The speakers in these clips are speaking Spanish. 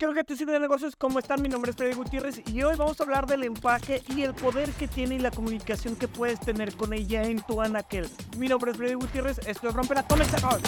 Creo que te sirve de negocios, ¿cómo están? Mi nombre es Freddy Gutiérrez y hoy vamos a hablar del empaque y el poder que tiene y la comunicación que puedes tener con ella en tu anaquel. Mi nombre es Freddy Gutiérrez, esto es Rompe la Comenzamos.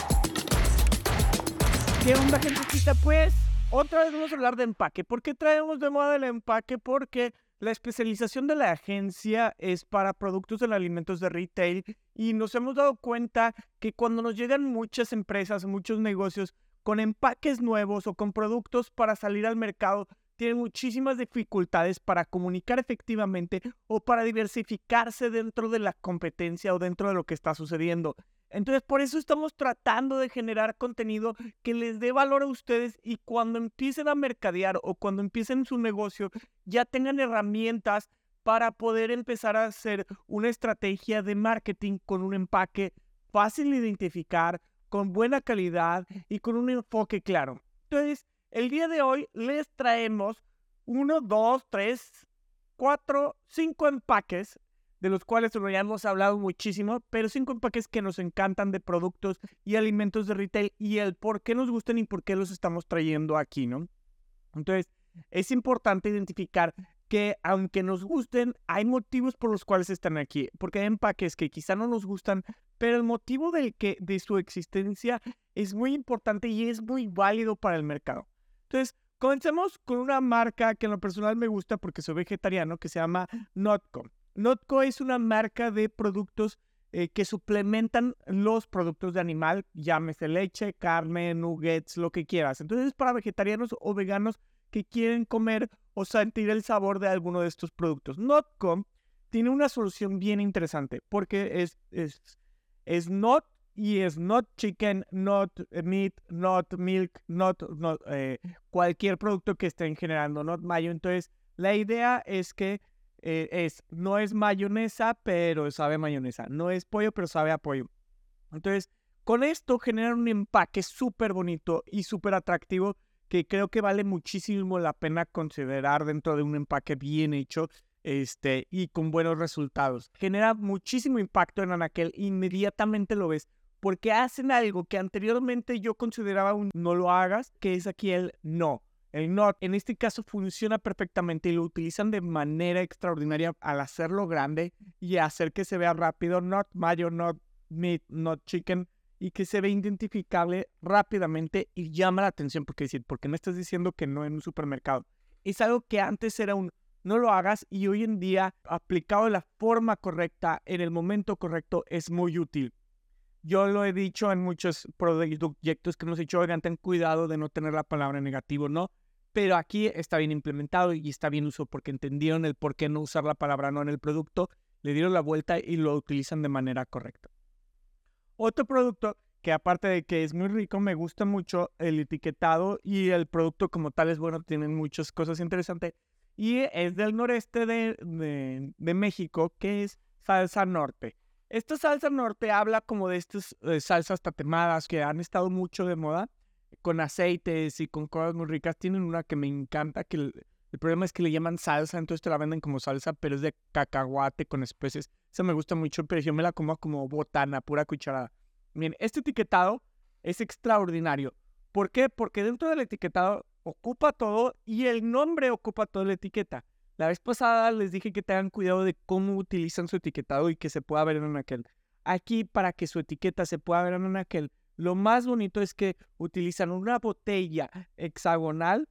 ¿Qué onda, gentecita? Pues otra vez vamos a hablar de empaque. ¿Por qué traemos de moda el empaque? Porque la especialización de la agencia es para productos de alimentos de retail y nos hemos dado cuenta que cuando nos llegan muchas empresas, muchos negocios, con empaques nuevos o con productos para salir al mercado, tienen muchísimas dificultades para comunicar efectivamente o para diversificarse dentro de la competencia o dentro de lo que está sucediendo. Entonces, por eso estamos tratando de generar contenido que les dé valor a ustedes y cuando empiecen a mercadear o cuando empiecen su negocio, ya tengan herramientas para poder empezar a hacer una estrategia de marketing con un empaque fácil de identificar, con buena calidad y con un enfoque claro. Entonces, el día de hoy les traemos uno, dos, tres, cuatro, cinco empaques, de los cuales ya hemos hablado muchísimo, pero cinco empaques que nos encantan de productos y alimentos de retail y el por qué nos gustan y por qué los estamos trayendo aquí, ¿no? Entonces, es importante identificar que aunque nos gusten, hay motivos por los cuales están aquí, porque hay empaques que quizá no nos gustan, pero el motivo del que, de su existencia es muy importante y es muy válido para el mercado. Entonces, comencemos con una marca que en lo personal me gusta porque soy vegetariano, que se llama Notco. Notco es una marca de productos eh, que suplementan los productos de animal, llámese leche, carne, nuggets, lo que quieras. Entonces, para vegetarianos o veganos que quieren comer o sentir el sabor de alguno de estos productos. Notco tiene una solución bien interesante porque es, es, es not y es not chicken, not meat, not milk, not, eh, cualquier producto que estén generando, not mayo. Entonces, la idea es que eh, es, no es mayonesa, pero sabe mayonesa. No es pollo, pero sabe a pollo. Entonces, con esto generan un empaque súper bonito y súper atractivo que creo que vale muchísimo la pena considerar dentro de un empaque bien hecho este, y con buenos resultados. Genera muchísimo impacto en Anaquel, inmediatamente lo ves, porque hacen algo que anteriormente yo consideraba un no lo hagas, que es aquí el no. El not en este caso funciona perfectamente y lo utilizan de manera extraordinaria al hacerlo grande y hacer que se vea rápido, not mayo, not meat, not chicken, y que se ve identificable rápidamente y llama la atención porque decir, porque no estás diciendo que no en un supermercado. Es algo que antes era un no lo hagas y hoy en día aplicado de la forma correcta, en el momento correcto, es muy útil. Yo lo he dicho en muchos proyectos que hemos hecho, oigan, ten cuidado de no tener la palabra negativo, ¿no? Pero aquí está bien implementado y está bien usado porque entendieron el por qué no usar la palabra no en el producto, le dieron la vuelta y lo utilizan de manera correcta. Otro producto que aparte de que es muy rico, me gusta mucho el etiquetado y el producto como tal es bueno, tienen muchas cosas interesantes. Y es del noreste de, de, México, que es salsa norte. Esta salsa norte habla como de estas eh, salsas tatemadas que han estado mucho de moda, con aceites y con cosas muy ricas. Tienen una que me encanta, que el, el problema es que le llaman salsa, entonces te la venden como salsa, pero es de cacahuate con especies. Esa me gusta mucho, pero yo me la como como botana, pura cucharada. Bien, este etiquetado es extraordinario. ¿Por qué? Porque dentro del etiquetado ocupa todo y el nombre ocupa toda la etiqueta. La vez pasada les dije que tengan cuidado de cómo utilizan su etiquetado y que se pueda ver en aquel. Aquí, para que su etiqueta se pueda ver en aquel, lo más bonito es que utilizan una botella hexagonal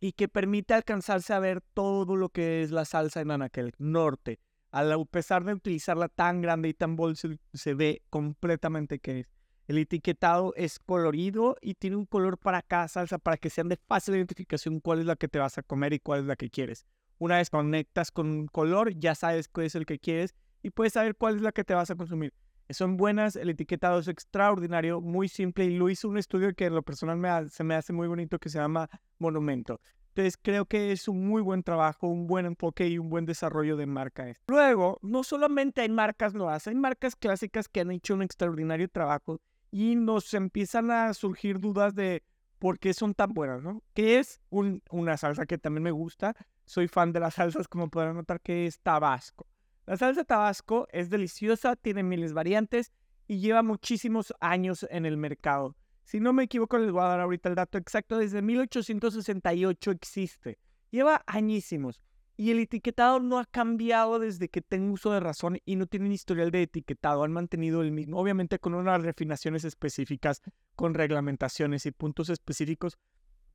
y que permite alcanzarse a ver todo lo que es la salsa en Anaquel Norte a pesar de utilizarla tan grande y tan bolsa, se ve completamente que es. El etiquetado es colorido y tiene un color para cada salsa para que sean de fácil identificación cuál es la que te vas a comer y cuál es la que quieres. Una vez conectas con un color, ya sabes cuál es el que quieres y puedes saber cuál es la que te vas a consumir. Son buenas, el etiquetado es extraordinario, muy simple y lo hizo un estudio que en lo personal se me hace muy bonito que se llama Monumento. Entonces creo que es un muy buen trabajo, un buen enfoque y un buen desarrollo de marca. Luego, no solamente hay marcas nuevas, hay marcas clásicas que han hecho un extraordinario trabajo y nos empiezan a surgir dudas de por qué son tan buenas, ¿no? Que es una salsa que también me gusta. Soy fan de las salsas, como podrán notar, que es Tabasco. La salsa Tabasco es deliciosa, tiene miles variantes y lleva muchísimos años en el mercado. Si no me equivoco, les voy a dar ahorita el dato exacto. Desde 1868 existe. Lleva añísimos. Y el etiquetado no ha cambiado desde que tengo uso de razón y no tienen historial de etiquetado. Han mantenido el mismo, obviamente con unas refinaciones específicas, con reglamentaciones y puntos específicos,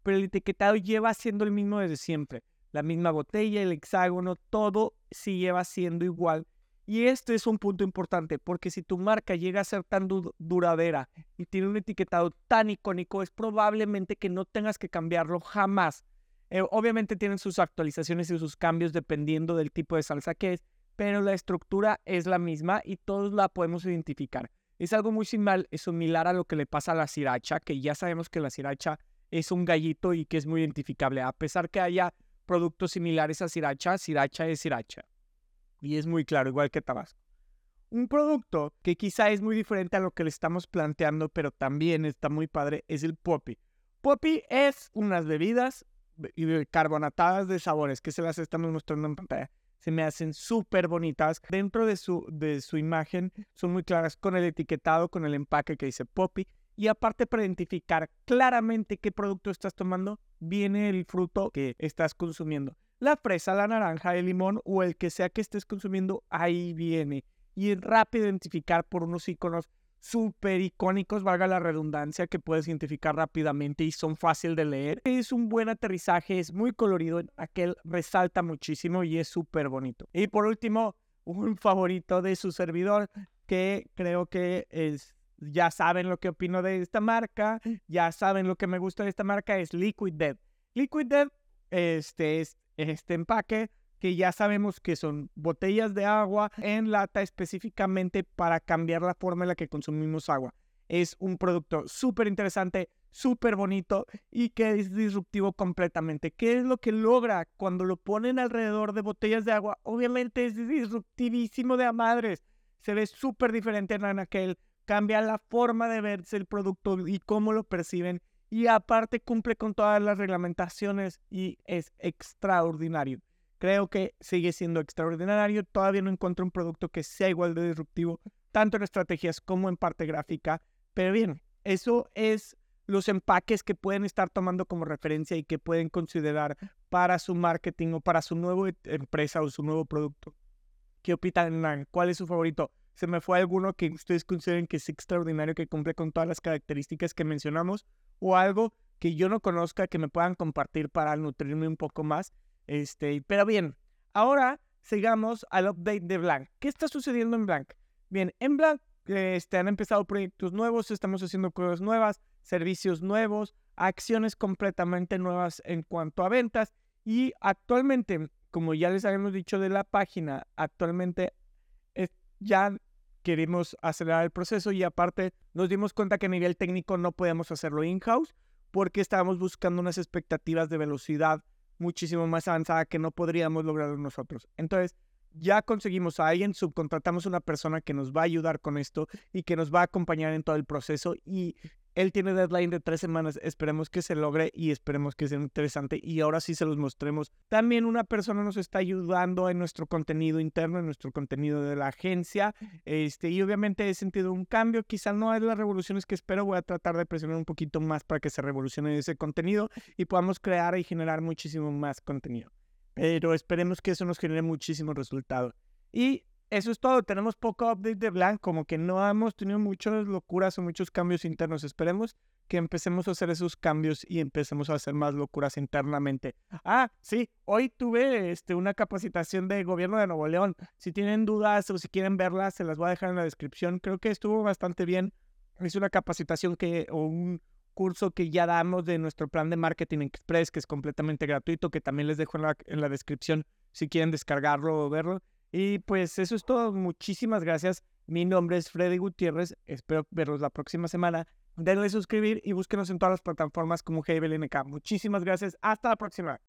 pero el etiquetado lleva siendo el mismo desde siempre. La misma botella, el hexágono, todo sí lleva siendo igual. Y este es un punto importante, porque si tu marca llega a ser tan duradera y tiene un etiquetado tan icónico, es probablemente que no tengas que cambiarlo jamás eh, obviamente tienen sus actualizaciones y sus cambios dependiendo del tipo de salsa que es, pero la estructura es la misma y todos la podemos identificar. Es algo muy similar, similar a lo que le pasa a la sriracha, que ya sabemos que la sriracha es un gallito y que es muy identificable. A pesar que haya productos similares a sriracha, sriracha es sriracha. Y es muy claro, igual que Tabasco. Un producto que quizá es muy diferente a lo que le estamos planteando, pero también está muy padre, es el Poppy. Poppy es unas bebidas carbonatadas de sabores que se las estamos mostrando en pantalla. Se me hacen súper bonitas. Dentro de su, de su imagen son muy claras con el etiquetado, con el empaque que dice Poppy. Y aparte para identificar claramente qué producto estás tomando, viene el fruto que estás consumiendo. La fresa, la naranja, el limón o el que sea que estés consumiendo, ahí viene. Y rápido identificar por unos iconos súper icónicos, valga la redundancia, que puedes identificar rápidamente y son fácil de leer. Es un buen aterrizaje, es muy colorido, aquel resalta muchísimo y es súper bonito. Y por último, un favorito de su servidor, que creo que es, ya saben lo que opino de esta marca, ya saben lo que me gusta de esta marca, es Liquid Dead. Liquid Dead, este es este empaque que ya sabemos que son botellas de agua en lata específicamente para cambiar la forma en la que consumimos agua. Es un producto súper interesante, súper bonito y que es disruptivo completamente. ¿Qué es lo que logra cuando lo ponen alrededor de botellas de agua? Obviamente es disruptivísimo de a madres. Se ve súper diferente en aquel. Cambia la forma de verse el producto y cómo lo perciben. Y aparte cumple con todas las reglamentaciones y es extraordinario. Creo que sigue siendo extraordinario. Todavía no encuentro un producto que sea igual de disruptivo, tanto en estrategias como en parte gráfica. Pero bien, eso es los empaques que pueden estar tomando como referencia y que pueden considerar para su marketing o para su nueva empresa o su nuevo producto. ¿Qué opinan? ¿Cuál es su favorito? ¿Se me fue alguno que ustedes consideren que es extraordinario, que cumple con todas las características que mencionamos? ¿O algo que yo no conozca, que me puedan compartir para nutrirme un poco más? Este, pero bien, ahora sigamos al update de Blank. ¿Qué está sucediendo en Blank? Bien, en Blank este, han empezado proyectos nuevos, estamos haciendo cosas nuevas, servicios nuevos, acciones completamente nuevas en cuanto a ventas y actualmente, como ya les habíamos dicho de la página, actualmente ya queremos acelerar el proceso y aparte nos dimos cuenta que a nivel técnico no podemos hacerlo in-house porque estábamos buscando unas expectativas de velocidad muchísimo más avanzada que no podríamos lograr nosotros. Entonces, ya conseguimos a alguien, subcontratamos a una persona que nos va a ayudar con esto y que nos va a acompañar en todo el proceso y él tiene deadline de tres semanas. Esperemos que se logre y esperemos que sea interesante. Y ahora sí se los mostremos. También una persona nos está ayudando en nuestro contenido interno, en nuestro contenido de la agencia. Este, y obviamente he sentido un cambio. Quizá no es las revoluciones que espero. Voy a tratar de presionar un poquito más para que se revolucione ese contenido y podamos crear y generar muchísimo más contenido. Pero esperemos que eso nos genere muchísimo resultado. Y eso es todo. Tenemos poco update de Blank, como que no hemos tenido muchas locuras o muchos cambios internos. Esperemos que empecemos a hacer esos cambios y empecemos a hacer más locuras internamente. Ah, sí, hoy tuve este, una capacitación de gobierno de Nuevo León. Si tienen dudas o si quieren verlas, se las voy a dejar en la descripción. Creo que estuvo bastante bien. Es una capacitación que, o un curso que ya damos de nuestro plan de Marketing Express, que es completamente gratuito, que también les dejo en la descripción si quieren descargarlo o verlo. Y pues eso es todo. Muchísimas gracias. Mi nombre es Freddy Gutiérrez. Espero verlos la próxima semana. Denle suscribir y búsquenos en todas las plataformas como GBLNK. Muchísimas gracias. Hasta la próxima.